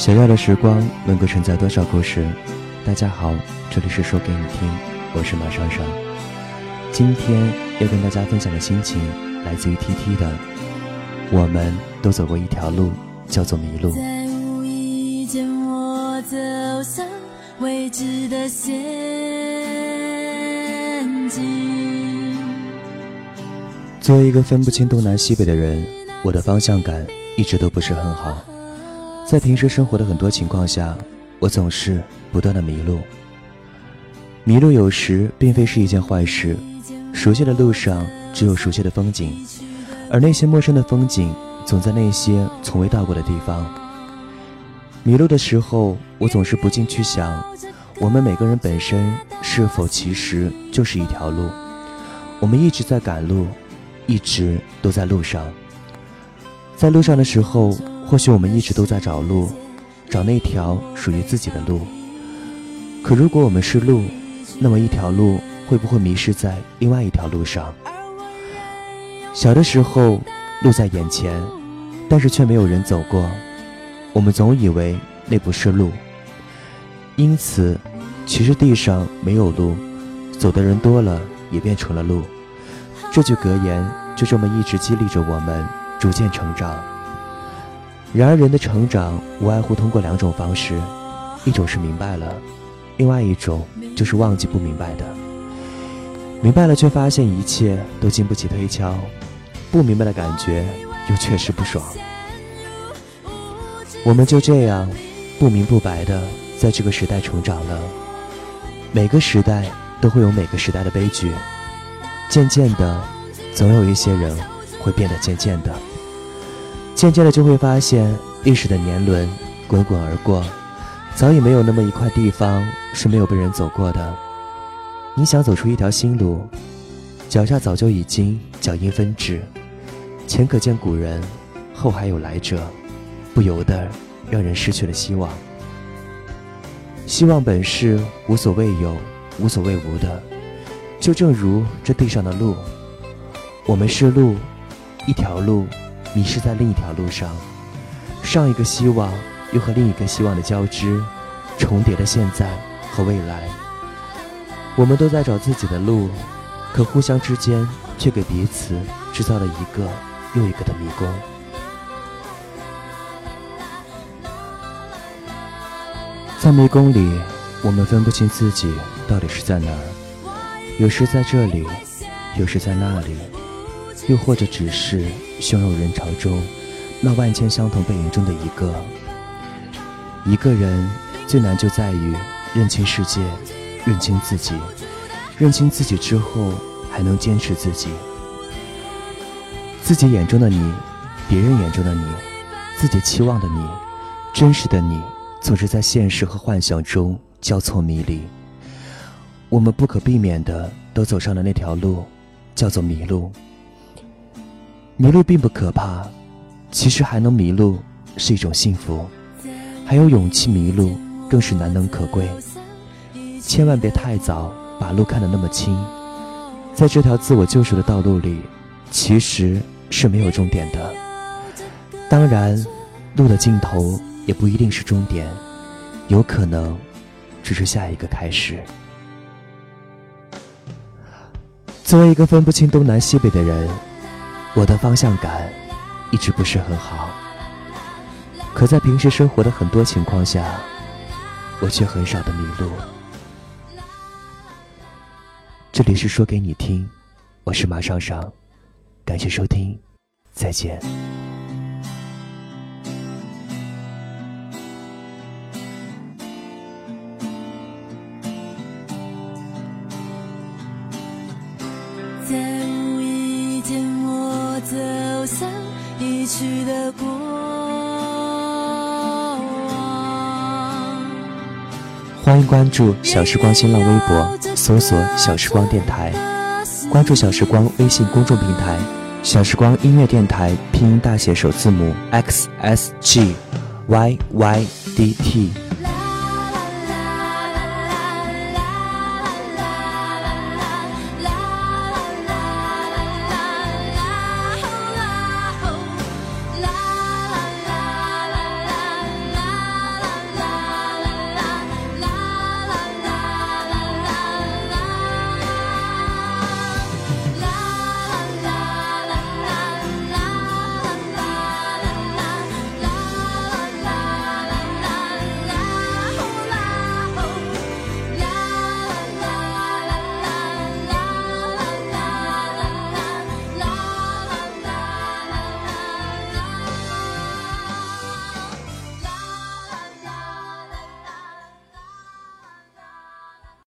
小小的时光能够承载多少故事？大家好，这里是说给你听，我是马双双。今天要跟大家分享的心情来自于 T T 的。我们都走过一条路，叫做迷路。在无意间，我走向未知的陷阱。作为一个分不清东南西北的人，我的方向感一直都不是很好。在平时生活的很多情况下，我总是不断的迷路。迷路有时并非是一件坏事，熟悉的路上只有熟悉的风景，而那些陌生的风景总在那些从未到过的地方。迷路的时候，我总是不禁去想，我们每个人本身是否其实就是一条路？我们一直在赶路，一直都在路上。在路上的时候。或许我们一直都在找路，找那条属于自己的路。可如果我们是路，那么一条路会不会迷失在另外一条路上？小的时候，路在眼前，但是却没有人走过，我们总以为那不是路。因此，其实地上没有路，走的人多了，也变成了路。这句格言就这么一直激励着我们，逐渐成长。然而，人的成长无外乎通过两种方式，一种是明白了，另外一种就是忘记不明白的。明白了，却发现一切都经不起推敲；不明白的感觉又确实不爽。我们就这样不明不白的在这个时代成长了。每个时代都会有每个时代的悲剧，渐渐的，总有一些人会变得渐渐的。渐渐的就会发现，历史的年轮滚滚而过，早已没有那么一块地方是没有被人走过的。你想走出一条新路，脚下早就已经脚印纷至，前可见古人，后还有来者，不由得让人失去了希望。希望本是无所谓有、无所谓无的，就正如这地上的路，我们是路，一条路。迷失在另一条路上，上一个希望又和另一个希望的交织，重叠的现在和未来。我们都在找自己的路，可互相之间却给彼此制造了一个又一个的迷宫。在迷宫里，我们分不清自己到底是在哪儿，有时在这里，有时在那里。又或者只是汹涌人潮中那万千相同背影中的一个。一个人最难就在于认清世界，认清自己。认清自己之后，还能坚持自己。自己眼中的你，别人眼中的你，自己期望的你，真实的你，总是在现实和幻想中交错迷离。我们不可避免的都走上了那条路，叫做迷路。迷路并不可怕，其实还能迷路是一种幸福，还有勇气迷路更是难能可贵。千万别太早把路看得那么清，在这条自我救赎的道路里，其实是没有终点的。当然，路的尽头也不一定是终点，有可能只是下一个开始。作为一个分不清东南西北的人。我的方向感一直不是很好，可在平时生活的很多情况下，我却很少的迷路。这里是说给你听，我是马上上，感谢收听，再见。欢迎关注“小时光”新浪微博，搜索“小时光电台”，关注“小时光”微信公众平台“小时光音乐电台”，拼音大写首字母 x s g y y d t。